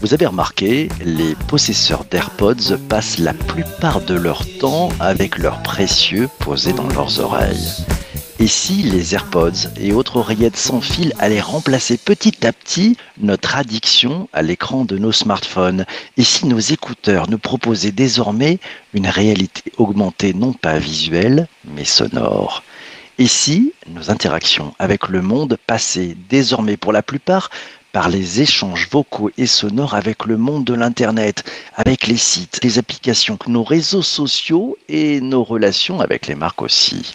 Vous avez remarqué, les possesseurs d'AirPods passent la plupart de leur temps avec leurs précieux posés dans leurs oreilles. Et si les AirPods et autres oreillettes sans fil allaient remplacer petit à petit notre addiction à l'écran de nos smartphones? Et si nos écouteurs nous proposaient désormais une réalité augmentée non pas visuelle, mais sonore? Et si nos interactions avec le monde passaient désormais pour la plupart par les échanges vocaux et sonores avec le monde de l'Internet, avec les sites, les applications, nos réseaux sociaux et nos relations avec les marques aussi.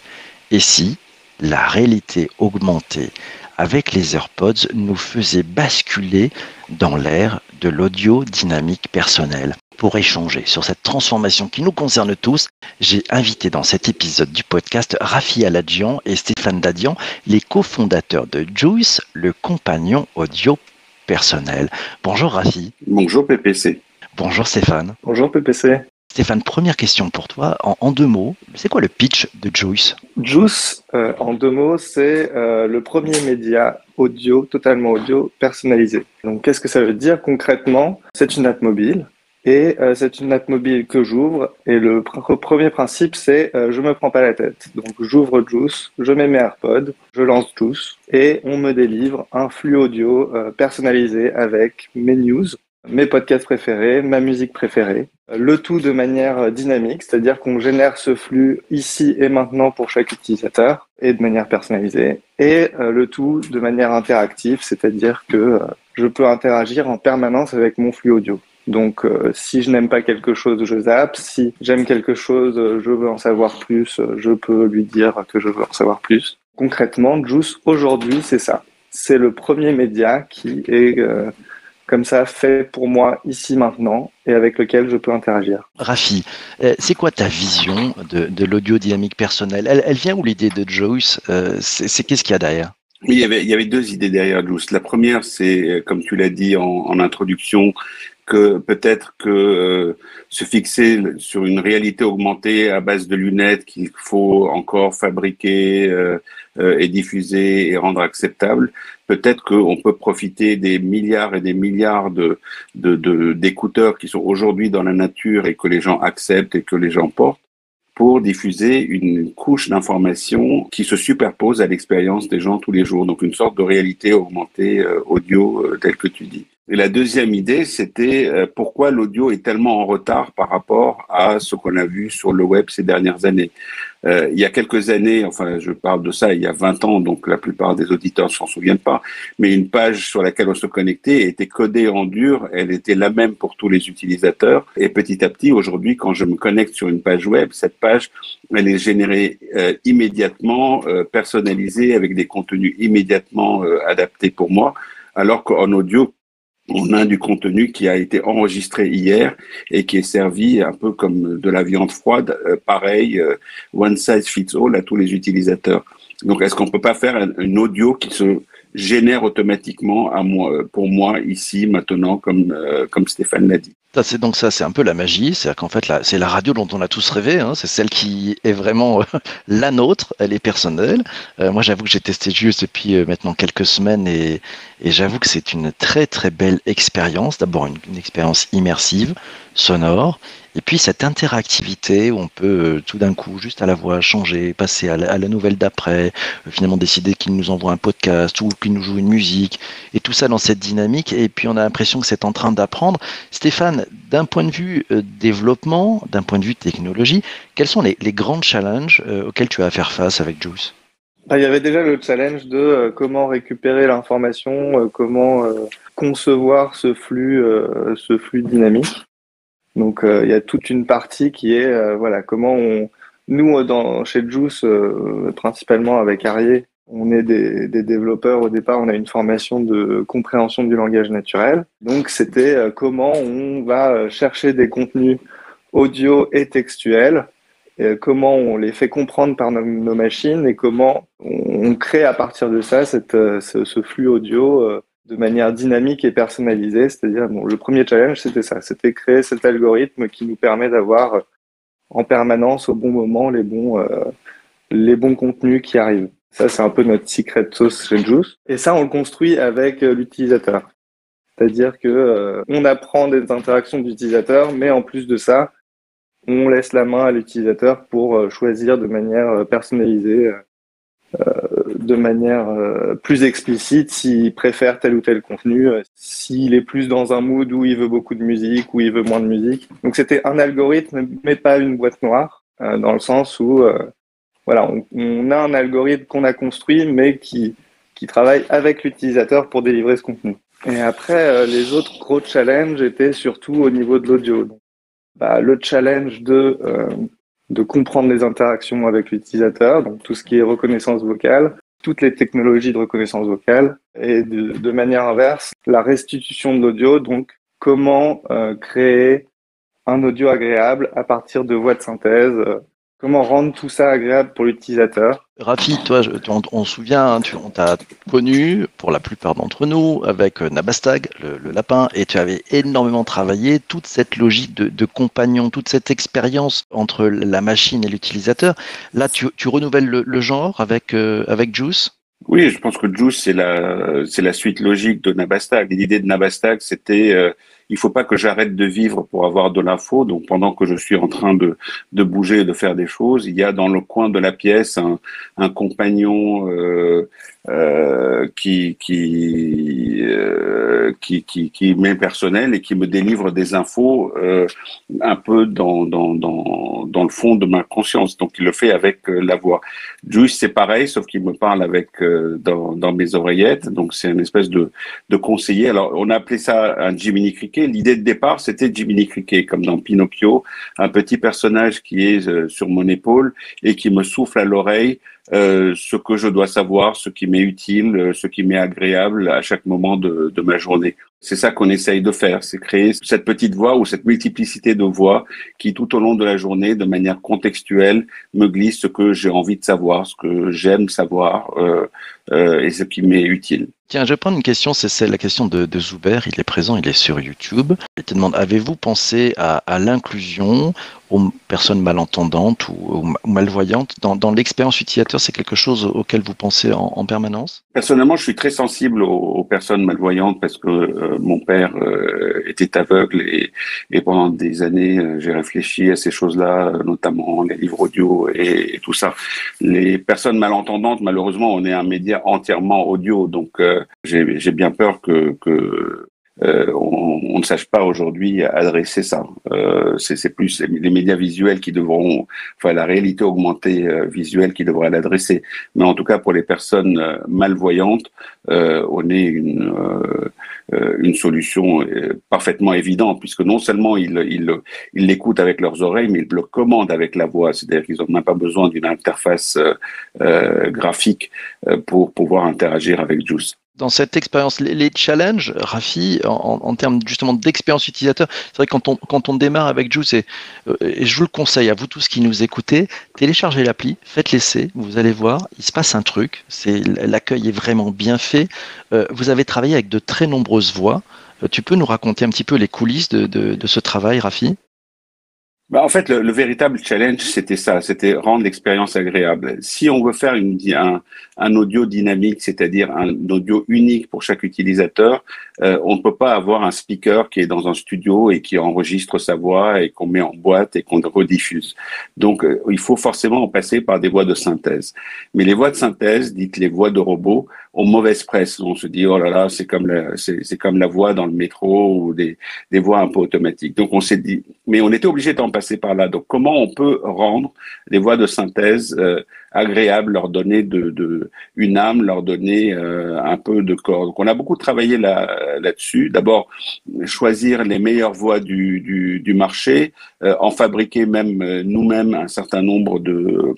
Et si la réalité augmentée avec les AirPods nous faisait basculer dans l'ère de l'audio dynamique personnel. Pour échanger sur cette transformation qui nous concerne tous, j'ai invité dans cet épisode du podcast Rafi Aladjian et Stéphane Dadian, les cofondateurs de Juice, le compagnon audio personnel. Bonjour Rafi. Bonjour PPC. Bonjour Stéphane. Bonjour PPC. Stéphane, première question pour toi. En, en deux mots, c'est quoi le pitch de Juice? Juice, euh, en deux mots, c'est euh, le premier média audio, totalement audio, personnalisé. Donc, qu'est-ce que ça veut dire concrètement? C'est une app mobile. Et euh, c'est une app mobile que j'ouvre. Et le pr- premier principe, c'est euh, je me prends pas la tête. Donc, j'ouvre Juice, je mets mes AirPods, je lance Juice, et on me délivre un flux audio euh, personnalisé avec mes news, mes podcasts préférés, ma musique préférée. Le tout de manière euh, dynamique, c'est-à-dire qu'on génère ce flux ici et maintenant pour chaque utilisateur et de manière personnalisée. Et euh, le tout de manière interactive, c'est-à-dire que euh, je peux interagir en permanence avec mon flux audio. Donc, euh, si je n'aime pas quelque chose, je zappe. Si j'aime quelque chose, je veux en savoir plus, je peux lui dire que je veux en savoir plus. Concrètement, Juice, aujourd'hui, c'est ça. C'est le premier média qui est euh, comme ça fait pour moi ici maintenant et avec lequel je peux interagir. Rafi, euh, c'est quoi ta vision de, de l'audio dynamique personnel? Elle, elle vient où l'idée de Joyce Euh, C'est qu'est-ce qu'il y a derrière? Oui, il y avait, il y avait deux idées derrière Juice. La première, c'est, comme tu l'as dit en, en introduction, que peut-être que euh, se fixer sur une réalité augmentée à base de lunettes qu'il faut encore fabriquer euh, euh, et diffuser et rendre acceptable, peut-être qu'on peut profiter des milliards et des milliards d'écouteurs qui sont aujourd'hui dans la nature et que les gens acceptent et que les gens portent pour diffuser une couche d'informations qui se superpose à l'expérience des gens tous les jours. Donc une sorte de réalité augmentée audio telle que tu dis. Et la deuxième idée, c'était euh, pourquoi l'audio est tellement en retard par rapport à ce qu'on a vu sur le web ces dernières années? Euh, il y a quelques années, enfin je parle de ça il y a 20 ans, donc la plupart des auditeurs ne s'en souviennent pas, mais une page sur laquelle on se connectait était codée en dur, elle était la même pour tous les utilisateurs. Et petit à petit, aujourd'hui, quand je me connecte sur une page web, cette page, elle est générée euh, immédiatement, euh, personnalisée, avec des contenus immédiatement euh, adaptés pour moi, alors qu'en audio, on a du contenu qui a été enregistré hier et qui est servi un peu comme de la viande froide, euh, pareil, euh, one size fits all à tous les utilisateurs. Donc, est-ce qu'on peut pas faire un, un audio qui se génère automatiquement à moi, pour moi ici maintenant, comme euh, comme Stéphane l'a dit? Ça, c'est donc ça, c'est un peu la magie. C'est-à-dire qu'en fait, c'est la radio dont on a tous rêvé. hein. C'est celle qui est vraiment euh, la nôtre. Elle est personnelle. Euh, moi, j'avoue que j'ai testé juste depuis euh, maintenant quelques semaines et, et j'avoue que c'est une très très belle expérience. D'abord, une, expérience immersive, sonore, et puis cette interactivité où on peut euh, tout d'un coup, juste à la voix, changer, passer à la, nouvelle d'après, euh, finalement décider qu'il nous envoie un podcast ou qu'il nous joue une musique, et tout ça dans cette dynamique. Et puis on a l'impression que c'est en train d'apprendre. Stéphane, d'un point de vue euh, développement, d'un point de vue technologie, quels sont les, grands challenges auxquels tu as à faire face avec Juice Il y avait déjà le challenge de euh, comment récupérer l'information, euh, comment euh, concevoir ce flux, ce flux dynamique. Donc il y a toute une partie qui est voilà comment on nous dans chez Juice principalement avec Arié, on est des, des développeurs au départ, on a une formation de compréhension du langage naturel. Donc c'était comment on va chercher des contenus audio et textuels comment on les fait comprendre par nos, machines et comment on, crée à partir de ça euh, ce, flux audio euh, de manière dynamique et personnalisée. C'est-à-dire, bon, le premier challenge, c'était ça, c'était créer cet algorithme qui nous permet d'avoir euh, en permanence, au bon moment, les bons, euh, les bons contenus qui arrivent. Ça, c'est un peu notre secret sauce chez Juice. Et ça, on le construit avec euh, l'utilisateur. C'est-à-dire que euh, on apprend des interactions d'utilisateur, mais en plus de ça, on laisse la main à l'utilisateur pour euh, choisir de manière personnalisée, de manière plus explicite s'il préfère tel ou tel contenu, s'il est plus dans un mood où il veut beaucoup de musique, où il veut moins de musique. Donc c'était un algorithme, mais pas une boîte noire, dans le sens où voilà, on, a un algorithme qu'on a construit, mais qui, qui travaille avec l'utilisateur pour délivrer ce contenu. Et après, euh, les autres gros challenges étaient surtout au niveau de l'audio. Bah, le challenge de, euh, de comprendre les interactions avec l'utilisateur, donc tout ce qui est reconnaissance vocale, toutes les technologies de reconnaissance vocale, et de, manière inverse, la restitution de l'audio, donc comment euh, créer un audio agréable à partir de voix de synthèse Comment rendre tout ça agréable pour l'utilisateur? Rafi, toi, on, se souvient, hein, tu, on t'a connu, pour la plupart d'entre nous, avec euh, Nabastag, le, lapin, et tu avais énormément travaillé toute cette logique de, compagnon, toute cette expérience entre la machine et l'utilisateur. Là, tu, renouvelles le, genre avec, euh, avec Juice? Oui, je pense que Juice, c'est la, c'est la suite logique de Nabastag. L'idée de Nabastag, c'était, euh, il faut pas que j'arrête de vivre pour avoir de l'info. Donc, pendant que je suis en train de, de bouger et de faire des choses, il y a dans le coin de la pièce un, un compagnon euh, euh, qui qui, euh, qui, qui qui m'est personnel et qui me délivre des infos euh, un peu dans, dans dans dans le fond de ma conscience. Donc, il le fait avec euh, la voix. Juice, c'est pareil, sauf qu'il me parle avec dans, dans mes oreillettes. Donc, c'est une espèce de de conseiller. Alors, on a appelé ça un Jiminy Cricket L'idée de départ, c'était Jiminy Cricket, comme dans Pinocchio, un petit personnage qui est euh, sur mon épaule et qui me souffle à l'oreille euh, ce que je dois savoir, ce qui m'est utile, euh, ce qui m'est agréable à chaque moment de, de ma journée. C'est ça qu'on essaye de faire, c'est créer cette petite voix ou cette multiplicité de voix qui, tout au long de la journée, de manière contextuelle, me glisse ce que j'ai envie de savoir, ce que j'aime savoir euh, euh, et ce qui m'est utile. Tiens, je vais prendre une question, c'est la question de, de, Zuber, il est présent, il est sur YouTube. Il te demande, avez-vous pensé à, à l'inclusion aux personnes malentendantes ou, malvoyantes. Dans, dans l'expérience utilisateur C'est quelque chose auquel vous pensez en, en permanence? Personnellement, je suis très sensible aux, aux personnes malvoyantes parce que euh, mon père euh, était aveugle et, et, pendant des années, euh, j'ai réfléchi à ces choses-là, notamment les livres audio et, et, tout ça. Les personnes malentendantes, malheureusement, on est un média entièrement audio, donc j'ai bien peur que, que euh, on, ne sache pas aujourd'hui adresser ça. Euh, c'est plus les médias visuels qui devront, enfin la réalité augmentée euh, visuelle qui devra l'adresser. Mais en tout cas pour les personnes euh, malvoyantes, euh, on est une une solution parfaitement évidente puisque non seulement ils l'écoutent avec leurs oreilles, mais ils le commandent avec la voix. C'est-à-dire qu'ils n'ont même pas besoin d'une interface graphique pour pouvoir interagir avec Juice dans cette expérience, les, challenges, Rafi, en, termes justement d'expérience utilisateur, c'est vrai que quand on, démarre avec Juice, et, euh, et, je vous le conseille à vous tous qui nous écoutez, téléchargez l'appli, faites l'essai, vous allez voir, il se passe un truc, c'est l'accueil est vraiment bien fait. Euh, vous avez travaillé avec de très nombreuses voix. Euh, tu peux nous raconter un petit peu les coulisses de, de, de ce travail, Rafi? Bah, en fait, le, le véritable challenge, c'était ça, c'était rendre l'expérience agréable. Si on veut faire une, un, un audio dynamique, c'est-à-dire un audio unique pour chaque utilisateur, euh, on ne peut pas avoir un speaker qui est dans un studio et qui enregistre sa voix et qu'on met en boîte et qu'on rediffuse. Donc, euh, il faut forcément passer par des voix de synthèse. Mais les voix de synthèse, dites les voix de robots, ont mauvaise presse. On se dit oh là là, c'est comme la, c'est comme la voix dans le métro ou des, des voix un peu automatiques. Donc on s'est dit, mais on était obligé d'en passer par là. Donc comment on peut rendre les voix de synthèse euh, agréables, leur donner de, de, une âme, leur donner euh, un peu de corps? Donc on a beaucoup travaillé là là-dessus. D'abord choisir les meilleures voix du, du, du marché, euh, en fabriquer même nous-mêmes un certain nombre de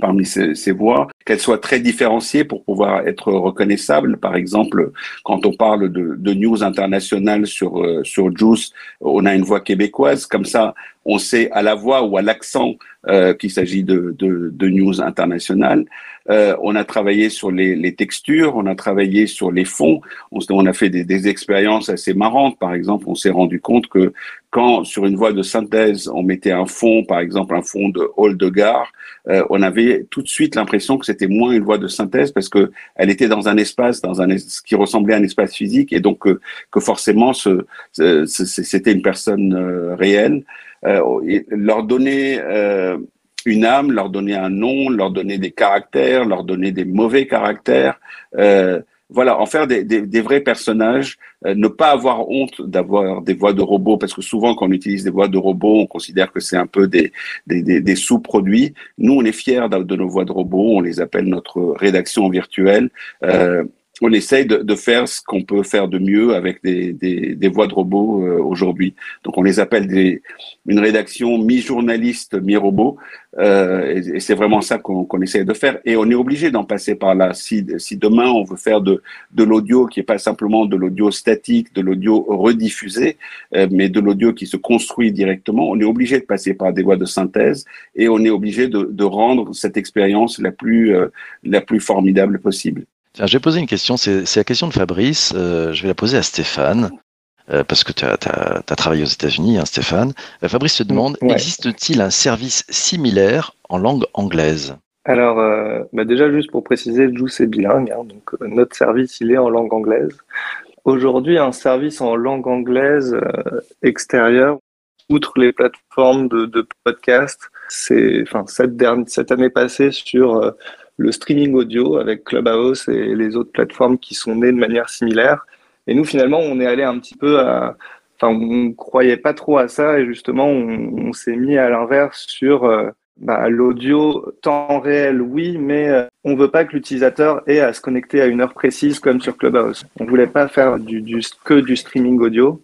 parmi ces, ces voix, qu'elles soient très différenciées pour pouvoir être reconnaissables. Par exemple, quand on parle de, de news internationales sur euh, sur Juice, on a une voix québécoise. Comme ça, on sait à la voix ou à l'accent euh, qu'il s'agit de, de, de, news internationales. Euh, on a travaillé sur les, les, textures, on a travaillé sur les fonds. On, on a fait des, des, expériences assez marrantes. Par exemple, on s'est rendu compte que quand sur une voie de synthèse, on mettait un fond, par exemple un fond de hall de gare, euh, on avait tout de suite l'impression que c'était moins une voie de synthèse parce que elle était dans un espace, dans un ce qui ressemblait à un espace physique, et donc euh, que forcément ce, c'était une personne euh, réelle. Euh, leur donner une âme, leur donner un nom, leur donner des caractères, leur donner des mauvais caractères. Euh, voilà, en faire des, des, des vrais personnages, euh, ne pas avoir honte d'avoir des voix de robots, parce que souvent quand on utilise des voix de robots, on considère que c'est un peu des, des, des sous-produits. Nous, on est fiers de, nos voix de robots, on les appelle notre rédaction virtuelle. Euh, on essaye de, de faire ce qu'on peut faire de mieux avec des, des, des voix de robots euh, aujourd'hui. Donc on les appelle des, une rédaction mi-journaliste, mi-robot, euh, et, c'est vraiment ça qu'on qu'on essaye de faire. Et on est obligé d'en passer par là. Si, si demain on veut faire de, de l'audio qui est pas simplement de l'audio statique, de l'audio rediffusé, euh, mais de l'audio qui se construit directement, on est obligé de passer par des voies de synthèse et on est obligé de, de rendre cette expérience la plus, euh, la plus formidable possible. Tiens, je vais poser une question, c'est la question de Fabrice, euh, je vais la poser à Stéphane, euh, parce que tu as, as, as, travaillé aux États-Unis, hein, Stéphane. Euh, Fabrice se demande, ouais. existe-t-il un service similaire en langue anglaise? Alors, euh, bah déjà, juste pour préciser, Juice est bilingue, hein, donc notre service, il est en langue anglaise. Aujourd'hui, un service en langue anglaise extérieure, outre les plateformes de, de podcast, c'est, enfin, cette, dernière, cette année passée sur le streaming audio avec Clubhouse et les autres plateformes qui sont nées de manière similaire. Et nous, finalement, on est allé un petit peu à. Enfin, on croyait pas trop à ça et justement, on, s'est mis à l'inverse sur euh, bah, l'audio temps réel, oui, mais euh, on veut pas que l'utilisateur ait à se connecter à une heure précise comme sur Clubhouse. On voulait pas faire du, du, que du streaming audio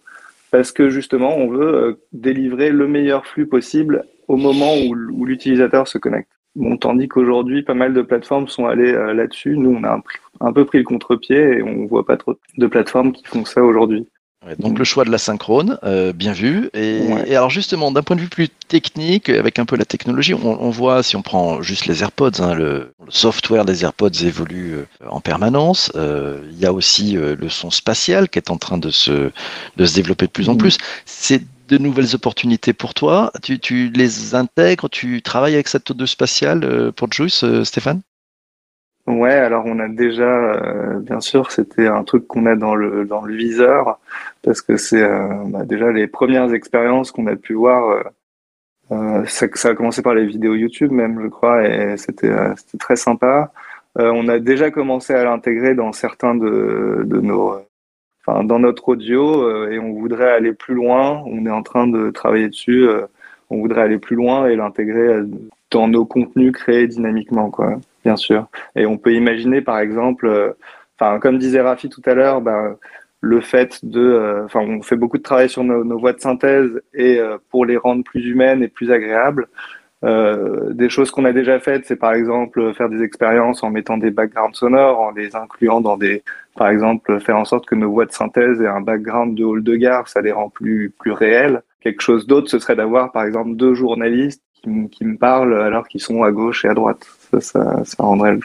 parce que justement, on veut euh, délivrer le meilleur flux possible au moment où l'utilisateur se connecte. Bon, tandis qu'aujourd'hui, pas mal de plateformes sont allées euh, là-dessus. Nous, on a un, un, peu pris le contre-pied et on voit pas trop de plateformes qui font ça aujourd'hui. Ouais, donc, le choix de la synchrone, euh, bien vu. Et, ouais. et alors justement, d'un point de vue plus technique, avec un peu la technologie, on, on voit, si on prend juste les AirPods, hein, le, le, software des AirPods évolue euh, en permanence. Euh, il y a aussi le son spatial qui est en train de se, de se développer de plus en mmh. plus. C'est de nouvelles opportunités pour toi. Tu, les intègres, tu travailles avec cette audio spatiale euh, pour Juice, euh, Stéphane? Ouais, alors on a déjà, euh, bien sûr, c'était un truc qu'on a dans le dans le viseur parce que c'est bah, déjà les premières expériences qu'on a pu voir. Euh, ça, ça, a commencé par les vidéos YouTube même, je crois, et c'était très sympa. on a déjà commencé à l'intégrer dans certains de nos enfin, dans notre audio euh, et on voudrait aller plus loin. On est en train de travailler dessus. Euh, on voudrait aller plus loin et l'intégrer dans nos contenus créés dynamiquement, quoi, bien sûr. Et on peut imaginer, par exemple, euh, enfin, comme disait Rafi tout à l'heure, ben, le fait de, enfin, on fait beaucoup de travail sur nos, nos voix de synthèse et pour les rendre plus humaines et plus agréables. Euh, des choses qu'on a déjà faites, c'est par exemple faire des expériences en mettant des backgrounds sonores, en les incluant dans des, par exemple, faire en sorte que nos voix de synthèse aient un background de hall de gare, ça les rend plus plus réels. Quelque chose d'autre, ce serait d'avoir par exemple deux journalistes qui, qui me parlent alors qu'ils sont à gauche et à droite. Ça, ça, ça rendrait le,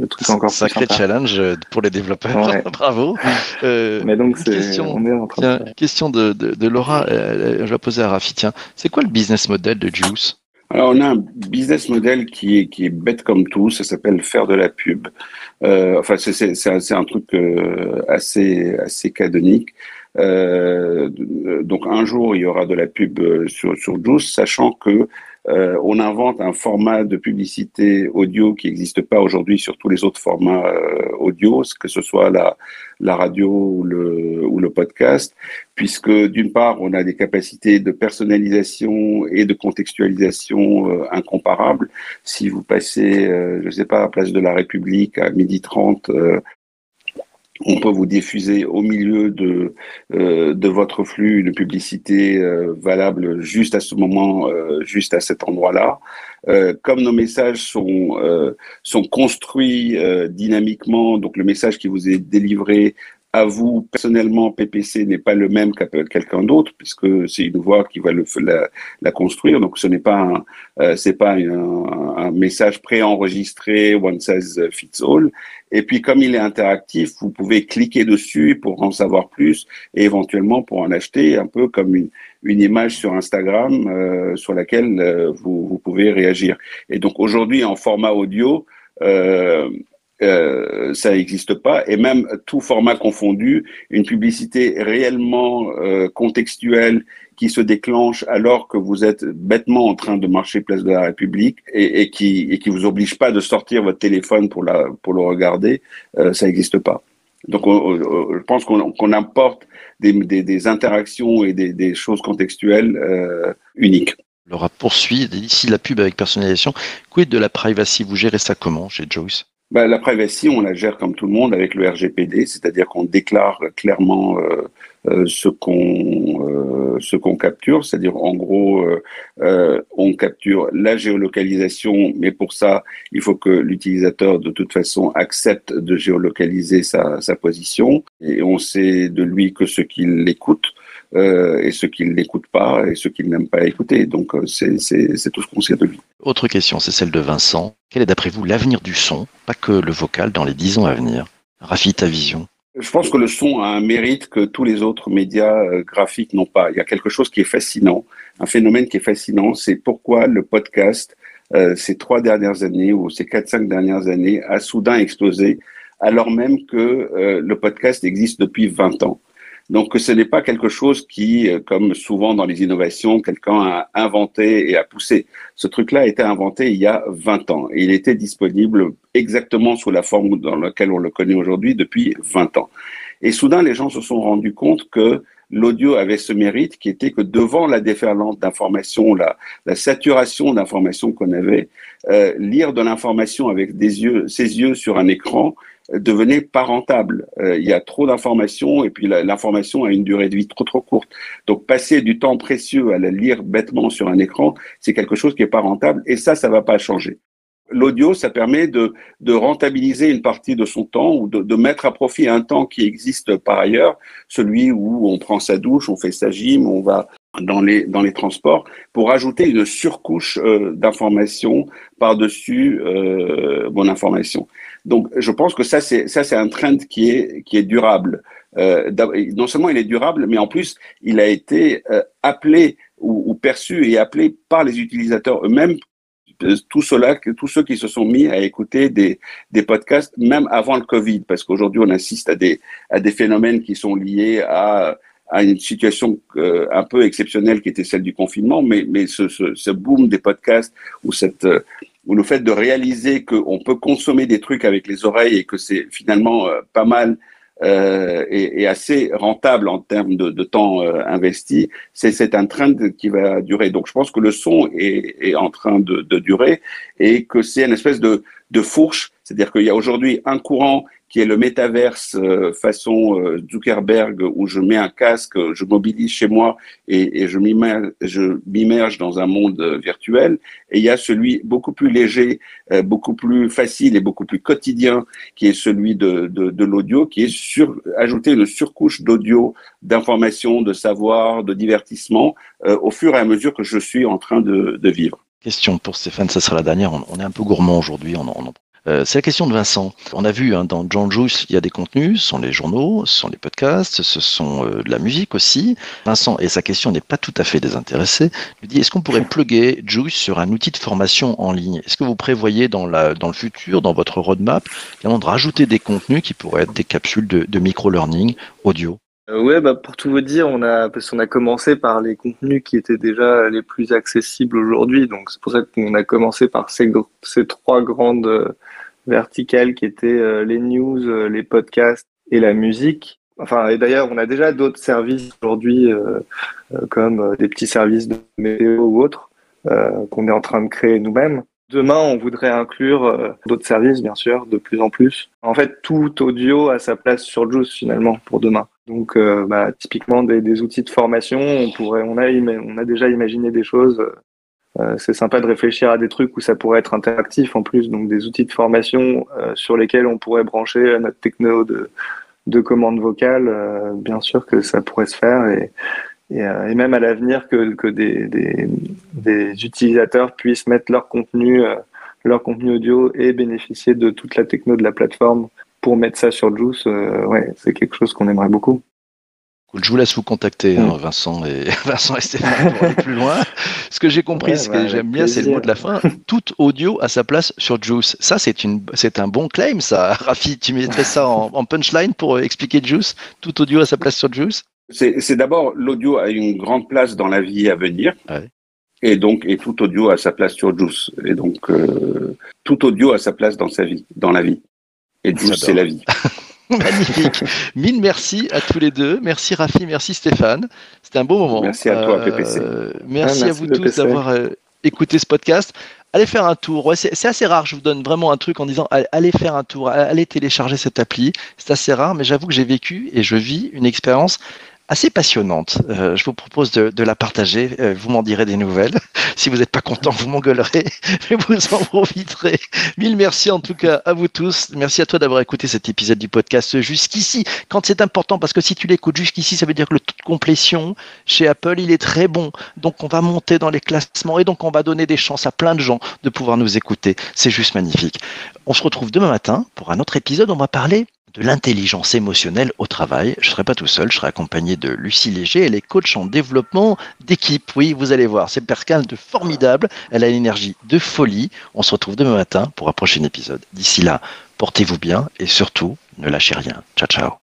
le, truc encore Sacré plus sympa. challenge euh, pour les développeurs. Ouais. Bravo. Euh, Mais donc, question, on est en train tiens, de... question de, de, de Laura, euh, je vais poser à Rafi. Tiens, c'est quoi le business model de Juice? Alors, on a un business model qui est, qui est bête comme tout, ça s'appelle faire de la pub. Euh, enfin, c'est un, un, truc euh, assez, assez canonique. Euh, donc, un jour, il y aura de la pub euh, sur, sur Juice, sachant que euh, on invente un format de publicité audio qui n'existe pas aujourd'hui sur tous les autres formats euh, audio, que ce soit la, la radio ou le, ou le podcast, puisque d'une part, on a des capacités de personnalisation et de contextualisation euh, incomparables. Si vous passez, euh, je ne sais pas, à Place de la République à midi 30, on peut vous diffuser au milieu de, euh, de votre flux une publicité euh, valable juste à ce moment, euh, juste à cet endroit-là. Euh, comme nos messages sont, euh, sont construits euh, dynamiquement, donc le message qui vous est délivré à vous personnellement, PPC n'est pas le même qu'à quelqu'un d'autre, puisque c'est une voix qui va le, la, la construire. Donc, ce n'est pas un, euh, c'est pas un, un message préenregistré one size fits all. Et puis, comme il est interactif, vous pouvez cliquer dessus pour en savoir plus et éventuellement pour en acheter, un peu comme une, image sur Instagram euh, sur laquelle euh, vous, pouvez réagir. Et donc, aujourd'hui, en format audio, euh, ça n'existe pas. Et même tout format confondu, une publicité réellement contextuelle qui se déclenche alors que vous êtes bêtement en train de marcher place de la République et, qui et vous oblige pas de sortir votre téléphone pour le regarder, euh, ça n'existe pas. Donc, on, on, je pense qu'on qu'on importe des, interactions et des, choses contextuelles euh, uniques. Laura poursuit ici la pub avec personnalisation. Quid de la privacy? Vous gérez ça comment chez Joyce? Ben, la privacy, on la gère comme tout le monde avec le RGPD, c'est-à-dire qu'on déclare clairement euh, euh, ce qu'on euh, ce qu'on capture, c'est-à-dire en gros, on capture la géolocalisation, mais pour ça, il faut que l'utilisateur de toute façon accepte de géolocaliser sa, sa position, et on sait de lui que ce qu'il écoute. Euh, et ce qu'il n'écoute pas et ce qu'il n'aime pas écouter. Donc euh, c'est tout ce qu'on sait de lui. Autre question, c'est celle de Vincent. Quel est d'après vous l'avenir du son, pas que le vocal, dans les dix ans à venir Rafi, ta vision? Je pense que le son a un mérite que tous les autres médias euh, graphiques n'ont pas. Il y a quelque chose qui est fascinant, un phénomène qui est fascinant, c'est pourquoi le podcast, euh, ces trois dernières années ou ces quatre, cinq dernières années, a soudain explosé, alors même que euh, le podcast existe depuis 20 ans. Donc, ce n'est pas quelque chose qui, euh, comme souvent dans les innovations, quelqu'un a inventé et a poussé. Ce truc-là a été inventé il y a 20 ans et il était disponible exactement sous la forme dans laquelle on le connaît aujourd'hui depuis 20 ans. Et soudain, les gens se sont rendus compte que l'audio avait ce mérite qui était que devant la déferlante d'informations, la, saturation d'informations qu'on avait, euh, lire de l'information avec des yeux, ses yeux sur un écran, devenait pas rentable. Euh, il y a trop d'informations et puis l'information a une durée de vie trop trop courte. Donc passer du temps précieux à la lire bêtement sur un écran, c'est quelque chose qui est pas rentable et ça, ça va pas changer. L'audio, ça permet de, de, rentabiliser une partie de son temps ou de, de, mettre à profit un temps qui existe par ailleurs, celui où on prend sa douche, on fait sa gym, on va dans les, dans les transports, pour ajouter une surcouche euh, d'informations par-dessus euh, mon information. Donc, je pense que ça, c'est ça, c'est un trend qui est qui est durable. Euh, non seulement il est durable, mais en plus, il a été euh, appelé ou, ou, perçu et appelé par les utilisateurs eux-mêmes. Tout cela, tous ceux qui se sont mis à écouter des, des podcasts, même avant le Covid, parce qu'aujourd'hui on assiste à des à des phénomènes qui sont liés à à une situation euh, un peu exceptionnelle qui était celle du confinement, mais, mais ce, ce, ce boom des podcasts ou cette euh, ou le fait de réaliser qu'on peut consommer des trucs avec les oreilles et que c'est finalement euh, pas mal euh, et, et, assez rentable en termes de, de temps euh, investi, c'est un trend qui va durer. Donc je pense que le son est, est en train de, de, durer et que c'est une espèce de, de fourche, c'est-à-dire qu'il y a aujourd'hui un courant qui est le métaverse euh, façon euh, Zuckerberg, où je mets un casque, je mobilise chez moi et, et je m'immerge dans un monde euh, virtuel. Et il y a celui beaucoup plus léger, beaucoup plus facile et beaucoup plus quotidien, qui est celui de, de, de l'audio, qui est sur, ajouter une surcouche d'audio, d'information, de savoir, de divertissement, au fur et à mesure que je suis en train de, de vivre. Question pour Stéphane, ça sera la dernière. On, est un peu gourmand aujourd'hui, on, on, euh, c'est la question de Vincent. On a vu hein, dans John Juice, il y a des contenus, ce sont les journaux, ce sont les podcasts, ce sont euh, de la musique aussi. Vincent, et sa question n'est pas tout à fait désintéressée, lui dit est-ce qu'on pourrait plugger Juice sur un outil de formation en ligne? Est-ce que vous prévoyez dans, la, dans le futur, dans votre roadmap, de rajouter des contenus qui pourraient être des capsules de, de micro-learning audio? Euh, ouais, bah pour tout vous dire, on a parce qu'on a commencé par les contenus qui étaient déjà les plus accessibles aujourd'hui, donc c'est pour ça qu'on a commencé par ces, ces trois grandes verticales qui étaient euh, les news, euh, les podcasts et la musique. Enfin, et d'ailleurs, on a déjà d'autres services aujourd'hui, euh, comme des petits services de météo ou autres, qu'on est en train de créer nous-mêmes. Demain, on voudrait inclure d'autres services, bien sûr, de plus en plus. En fait, tout audio a sa place sur Juice finalement pour demain. Donc, euh, bah, typiquement des, des, outils de formation, on pourrait, on a, on a déjà imaginé des choses. Euh, c'est sympa de réfléchir à des trucs où ça pourrait être interactif en plus, donc des outils de formation euh, sur lesquels on pourrait brancher notre techno de, de commandes vocales, euh, bien sûr que ça pourrait se faire et, euh, même à l'avenir que, des, utilisateurs puissent mettre leur contenu, euh, leur contenu audio et bénéficier de toute la techno de la plateforme pour mettre ça sur Juice. ouais, c'est quelque chose qu'on aimerait beaucoup. Je vous laisse vous contacter, hein, mm. Vincent, et, Vincent et Stéphane, pour aller plus loin. Ce que j'ai compris, ce que j'aime bien, c'est le mot de la fin. Tout audio à sa place sur Juice. Ça, c'est une, c'est un bon claim, ça. Rafi, tu mettrais ça en, punchline pour expliquer Juice? Tout audio à sa place sur Juice? C'est d'abord l'audio a une grande place dans la vie à venir. Ouais. Et donc, et tout audio a sa place sur Juice. Et donc, euh, tout audio a sa place dans sa vie, dans la vie. Et Juice, c'est la vie. Magnifique. Mille merci à tous les deux. Merci Rafi, merci Stéphane. C'était un beau moment. Merci à toi, PPC. Euh, merci, à vous tous d'avoir euh, écouté ce podcast. Allez faire un tour. Ouais, c'est assez rare. Je vous donne vraiment un truc en disant allez faire un tour, allez télécharger cette appli. C'est assez rare, mais j'avoue que j'ai vécu et je vis une expérience assez passionnante. Euh, je vous propose de, de la partager. Euh, vous m'en direz des nouvelles. si vous n'êtes pas content, vous m'engueulerez, mais vous en profiterez. Mille merci en tout cas à vous tous. Merci à toi d'avoir écouté cet épisode du podcast jusqu'ici. Quand c'est important, parce que si tu l'écoutes jusqu'ici, ça veut dire que le taux de complétion chez Apple, il est très bon. Donc on va monter dans les classements et donc on va donner des chances à plein de gens de pouvoir nous écouter. C'est juste magnifique. On se retrouve demain matin pour un autre épisode. On va parler de l'intelligence émotionnelle au travail. Je ne serai pas tout seul, je serai accompagné de Lucie Léger. Elle est coach en développement d'équipe. Oui, vous allez voir, c'est quelqu'un de formidable. Elle a une énergie de folie. On se retrouve demain matin pour un prochain épisode. D'ici là, portez-vous bien et surtout, ne lâchez rien. Ciao, ciao.